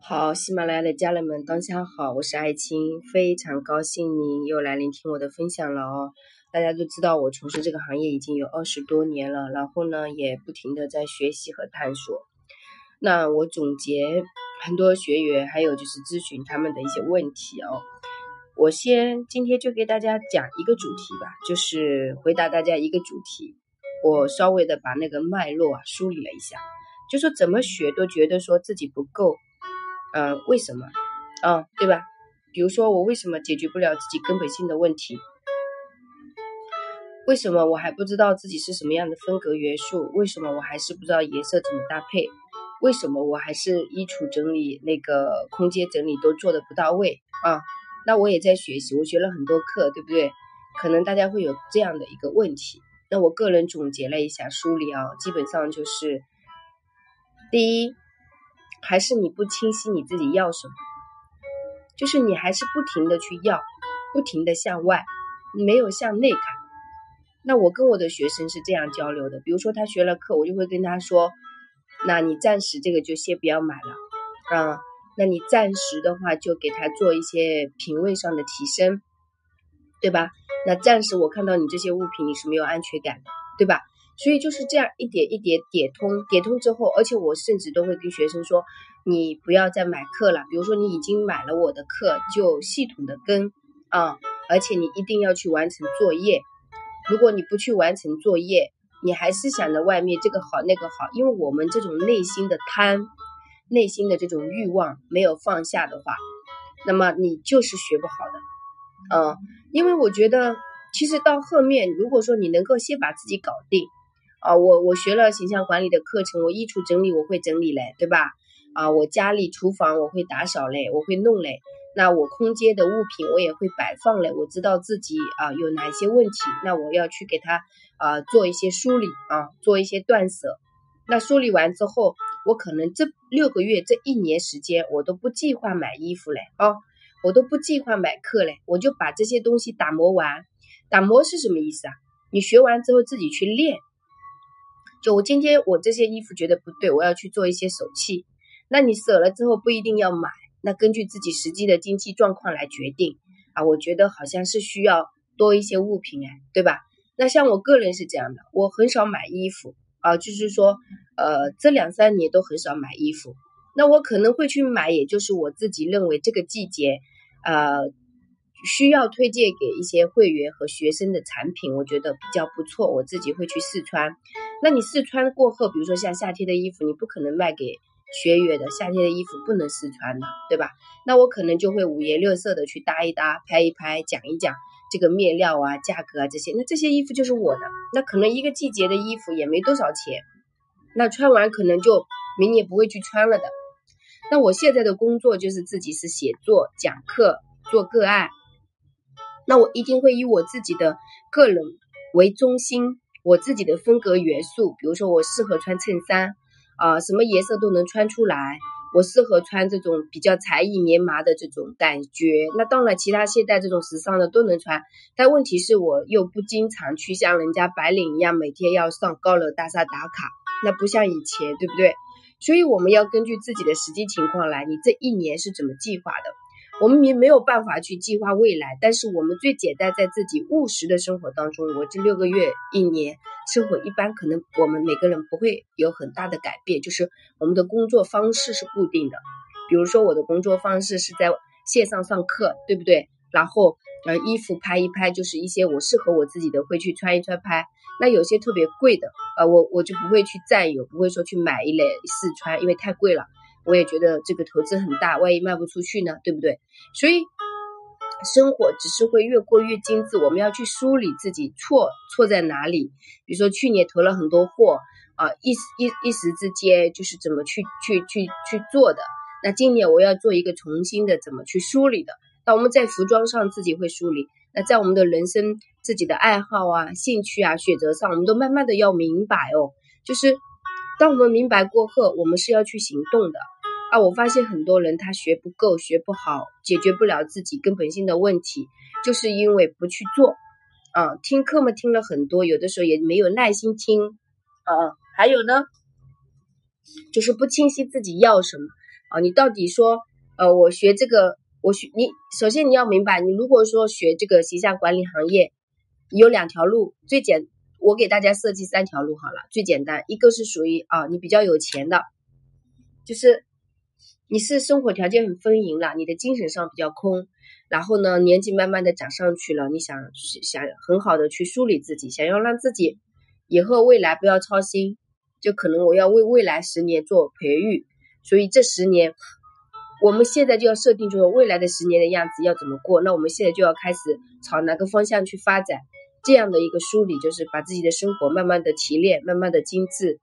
好，喜马拉雅的家人们，当下好，我是爱青，非常高兴您又来聆听我的分享了哦。大家都知道，我从事这个行业已经有二十多年了，然后呢，也不停的在学习和探索。那我总结很多学员，还有就是咨询他们的一些问题哦。我先今天就给大家讲一个主题吧，就是回答大家一个主题。我稍微的把那个脉络啊梳理了一下，就说怎么学都觉得说自己不够。嗯，为什么？啊，对吧？比如说我为什么解决不了自己根本性的问题？为什么我还不知道自己是什么样的风格元素？为什么我还是不知道颜色怎么搭配？为什么我还是衣橱整理、那个空间整理都做的不到位啊？那我也在学习，我学了很多课，对不对？可能大家会有这样的一个问题。那我个人总结了一下梳理啊，基本上就是第一。还是你不清晰你自己要什么，就是你还是不停的去要，不停的向外，没有向内看。那我跟我的学生是这样交流的，比如说他学了课，我就会跟他说，那你暂时这个就先不要买了，啊，那你暂时的话就给他做一些品味上的提升，对吧？那暂时我看到你这些物品你是没有安全感的，对吧？所以就是这样一点一点点通，点通之后，而且我甚至都会跟学生说，你不要再买课了。比如说你已经买了我的课，就系统的跟啊，而且你一定要去完成作业。如果你不去完成作业，你还是想着外面这个好那个好，因为我们这种内心的贪，内心的这种欲望没有放下的话，那么你就是学不好的。嗯，因为我觉得其实到后面，如果说你能够先把自己搞定。啊，我我学了形象管理的课程，我衣橱整理我会整理嘞，对吧？啊，我家里厨房我会打扫嘞，我会弄嘞。那我空间的物品我也会摆放嘞，我知道自己啊有哪些问题，那我要去给他啊做一些梳理啊，做一些断舍。那梳理完之后，我可能这六个月这一年时间我都不计划买衣服嘞，啊，我都不计划买课嘞，我就把这些东西打磨完。打磨是什么意思啊？你学完之后自己去练。就我今天我这些衣服觉得不对，我要去做一些手气。那你舍了之后不一定要买，那根据自己实际的经济状况来决定啊。我觉得好像是需要多一些物品哎，对吧？那像我个人是这样的，我很少买衣服啊，就是说呃这两三年都很少买衣服。那我可能会去买，也就是我自己认为这个季节呃。需要推荐给一些会员和学生的产品，我觉得比较不错，我自己会去试穿。那你试穿过后，比如说像夏天的衣服，你不可能卖给学员的，夏天的衣服不能试穿的，对吧？那我可能就会五颜六色的去搭一搭、拍一拍、讲一讲这个面料啊、价格啊这些。那这些衣服就是我的，那可能一个季节的衣服也没多少钱，那穿完可能就明年不会去穿了的。那我现在的工作就是自己是写作、讲课、做个案。那我一定会以我自己的个人为中心，我自己的风格元素，比如说我适合穿衬衫，啊，什么颜色都能穿出来。我适合穿这种比较才艺棉麻的这种感觉。那当然，其他现代这种时尚的都能穿，但问题是我又不经常去像人家白领一样每天要上高楼大厦打卡，那不像以前，对不对？所以我们要根据自己的实际情况来，你这一年是怎么计划的？我们没没有办法去计划未来，但是我们最简单，在自己务实的生活当中，我这六个月、一年生活一般，可能我们每个人不会有很大的改变，就是我们的工作方式是固定的。比如说我的工作方式是在线上上课，对不对？然后呃衣服拍一拍，就是一些我适合我自己的会去穿一穿拍。那有些特别贵的，呃我我就不会去占有，不会说去买一类试穿，因为太贵了。我也觉得这个投资很大，万一卖不出去呢，对不对？所以生活只是会越过越精致，我们要去梳理自己错错在哪里。比如说去年投了很多货啊，一时一一时之间就是怎么去去去去做的。那今年我要做一个重新的怎么去梳理的。那我们在服装上自己会梳理，那在我们的人生自己的爱好啊、兴趣啊、选择上，我们都慢慢的要明白哦。就是当我们明白过后，我们是要去行动的。啊，我发现很多人他学不够，学不好，解决不了自己根本性的问题，就是因为不去做。啊，听课嘛听了很多，有的时候也没有耐心听。啊，还有呢，就是不清晰自己要什么。啊，你到底说，呃，我学这个，我学你，首先你要明白，你如果说学这个形象管理行业，有两条路，最简，我给大家设计三条路好了，最简单，一个是属于啊，你比较有钱的，就是你是生活条件很丰盈了，你的精神上比较空，然后呢，年纪慢慢的长上去了，你想想很好的去梳理自己，想要让自己以后未来不要操心。就可能我要为未来十年做培育，所以这十年，我们现在就要设定，就是未来的十年的样子要怎么过。那我们现在就要开始朝哪个方向去发展，这样的一个梳理，就是把自己的生活慢慢的提炼，慢慢的精致。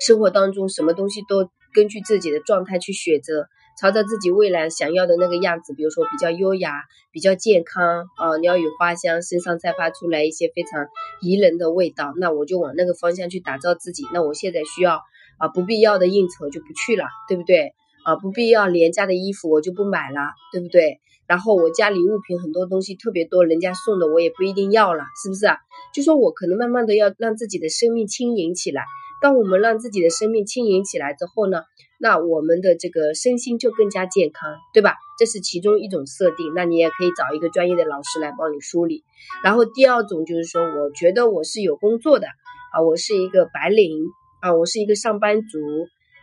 生活当中什么东西都根据自己的状态去选择。朝着自己未来想要的那个样子，比如说比较优雅、比较健康啊，鸟语花香，身上散发出来一些非常宜人的味道，那我就往那个方向去打造自己。那我现在需要啊，不必要的应酬就不去了，对不对？啊，不必要廉价的衣服我就不买了，对不对？然后我家里物品很多东西特别多，人家送的我也不一定要了，是不是啊？就说我可能慢慢的要让自己的生命轻盈起来。当我们让自己的生命轻盈起来之后呢？那我们的这个身心就更加健康，对吧？这是其中一种设定。那你也可以找一个专业的老师来帮你梳理。然后第二种就是说，我觉得我是有工作的啊，我是一个白领啊，我是一个上班族。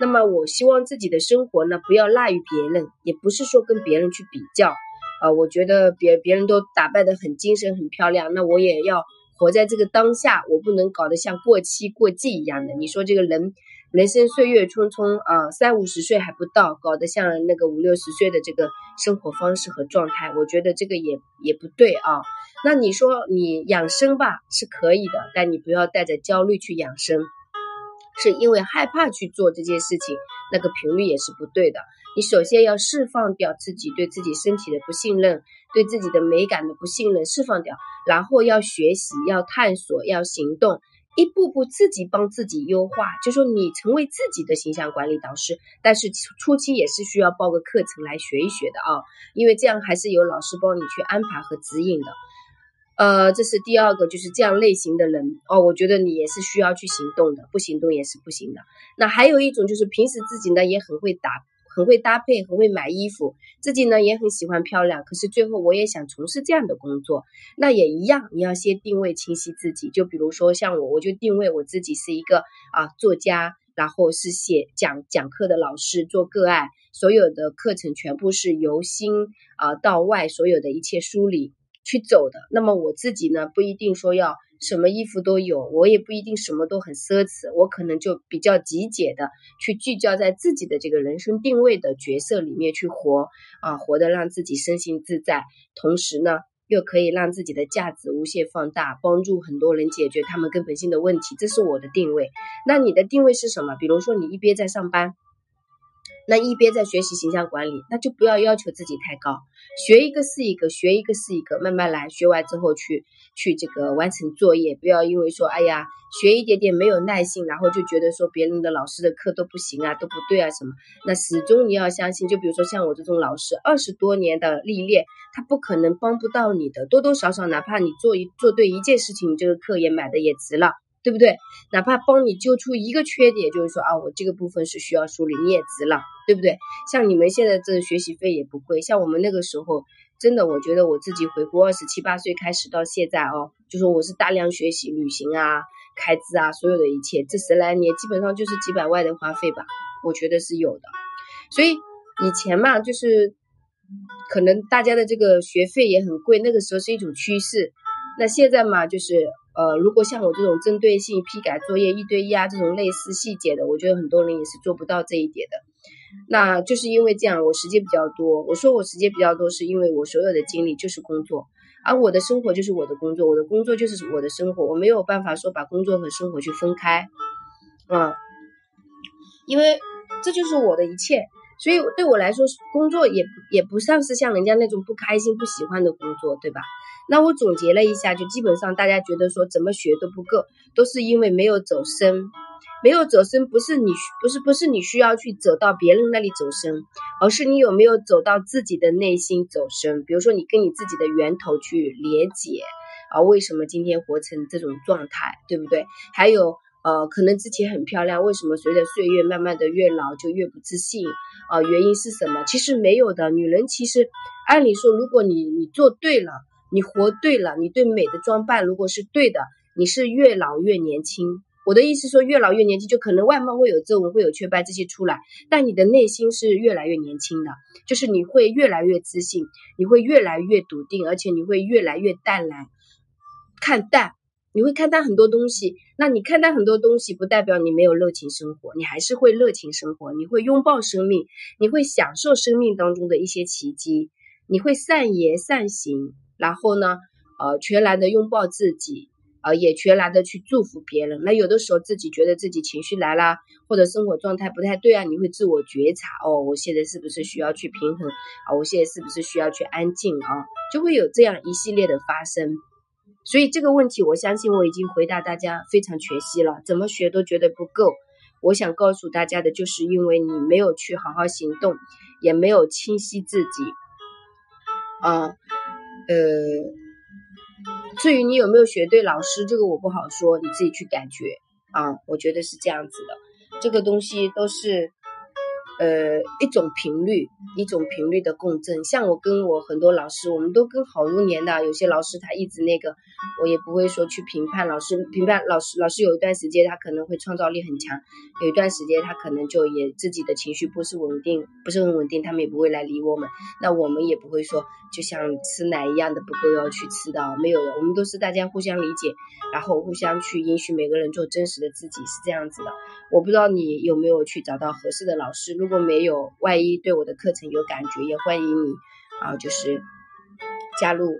那么我希望自己的生活呢，不要落于别人，也不是说跟别人去比较啊。我觉得别别人都打扮的很精神、很漂亮，那我也要活在这个当下，我不能搞得像过期过季一样的。你说这个人。人生岁月匆匆啊，三五十岁还不到，搞得像那个五六十岁的这个生活方式和状态，我觉得这个也也不对啊。那你说你养生吧是可以的，但你不要带着焦虑去养生，是因为害怕去做这件事情，那个频率也是不对的。你首先要释放掉自己对自己身体的不信任，对自己的美感的不信任，释放掉，然后要学习，要探索，要行动。一步步自己帮自己优化，就说你成为自己的形象管理导师，但是初期也是需要报个课程来学一学的啊，因为这样还是有老师帮你去安排和指引的。呃，这是第二个，就是这样类型的人哦，我觉得你也是需要去行动的，不行动也是不行的。那还有一种就是平时自己呢也很会打。很会搭配，很会买衣服，自己呢也很喜欢漂亮。可是最后我也想从事这样的工作，那也一样，你要先定位清晰自己。就比如说像我，我就定位我自己是一个啊作家，然后是写讲讲课的老师，做个案，所有的课程全部是由心啊到外，所有的一切梳理去走的。那么我自己呢，不一定说要。什么衣服都有，我也不一定什么都很奢侈，我可能就比较极简的去聚焦在自己的这个人生定位的角色里面去活啊，活得让自己身心自在，同时呢又可以让自己的价值无限放大，帮助很多人解决他们根本性的问题，这是我的定位。那你的定位是什么？比如说你一边在上班。那一边在学习形象管理，那就不要要求自己太高，学一个是一个，学一个是一个，慢慢来，学完之后去去这个完成作业，不要因为说哎呀学一点点没有耐心，然后就觉得说别人的老师的课都不行啊，都不对啊什么。那始终你要相信，就比如说像我这种老师，二十多年的历练，他不可能帮不到你的，多多少少哪怕你做一做对一件事情，你这个课也买的也值了。对不对？哪怕帮你揪出一个缺点，就是说啊，我这个部分是需要梳理，你也值了，对不对？像你们现在这学习费也不贵，像我们那个时候，真的，我觉得我自己回国二十七八岁开始到现在哦，就说我是大量学习、旅行啊、开支啊，所有的一切，这十来年基本上就是几百万的花费吧，我觉得是有的。所以以前嘛，就是可能大家的这个学费也很贵，那个时候是一种趋势。那现在嘛，就是。呃，如果像我这种针对性批改作业一对一啊，这种类似细节的，我觉得很多人也是做不到这一点的。那就是因为这样，我时间比较多。我说我时间比较多，是因为我所有的精力就是工作，而我的生活就是我的工作，我的工作就是我的生活，我没有办法说把工作和生活去分开，啊，因为这就是我的一切。所以对我来说，工作也也不算是像人家那种不开心、不喜欢的工作，对吧？那我总结了一下，就基本上大家觉得说怎么学都不够，都是因为没有走深，没有走深，不是你需不是不是你需要去走到别人那里走深，而是你有没有走到自己的内心走深。比如说你跟你自己的源头去连接啊，为什么今天活成这种状态，对不对？还有。呃，可能之前很漂亮，为什么随着岁月慢慢的越老就越不自信？啊，原因是什么？其实没有的。女人其实按理说，如果你你做对了，你活对了，你对美的装扮如果是对的，你是越老越年轻。我的意思说，越老越年轻，就可能外貌会有皱纹，会有雀斑这些出来，但你的内心是越来越年轻的，就是你会越来越自信，你会越来越笃定，而且你会越来越淡然，看淡。你会看淡很多东西，那你看淡很多东西，不代表你没有热情生活，你还是会热情生活，你会拥抱生命，你会享受生命当中的一些奇迹，你会善言善行，然后呢，呃，全然的拥抱自己，呃，也全然的去祝福别人。那有的时候自己觉得自己情绪来啦，或者生活状态不太对啊，你会自我觉察，哦，我现在是不是需要去平衡啊？我现在是不是需要去安静啊？就会有这样一系列的发生。所以这个问题，我相信我已经回答大家非常全息了。怎么学都觉得不够。我想告诉大家的，就是因为你没有去好好行动，也没有清晰自己。啊，呃至于你有没有学对老师，这个我不好说，你自己去感觉啊。我觉得是这样子的，这个东西都是。呃，一种频率，一种频率的共振。像我跟我很多老师，我们都跟好多年的，有些老师他一直那个，我也不会说去评判老师，评判老师。老师有一段时间他可能会创造力很强，有一段时间他可能就也自己的情绪不是稳定，不是很稳定，他们也不会来理我们。那我们也不会说就像吃奶一样的不够要去吃的，没有的，我们都是大家互相理解，然后互相去允许每个人做真实的自己，是这样子的。我不知道你有没有去找到合适的老师。如如果没有，万一对我的课程有感觉，也欢迎你啊，就是加入，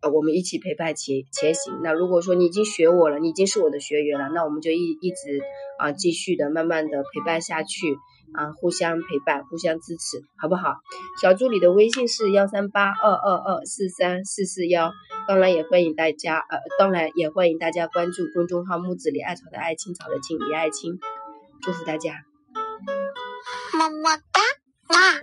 呃，我们一起陪伴前前行。那如果说你已经学我了，你已经是我的学员了，那我们就一一直啊，继续的慢慢的陪伴下去啊，互相陪伴，互相支持，好不好？小助理的微信是幺三八二二二四三四四幺，当然也欢迎大家，呃，当然也欢迎大家关注公众号木子李艾草的爱青草的青李爱青，祝福大家。么么哒，哇！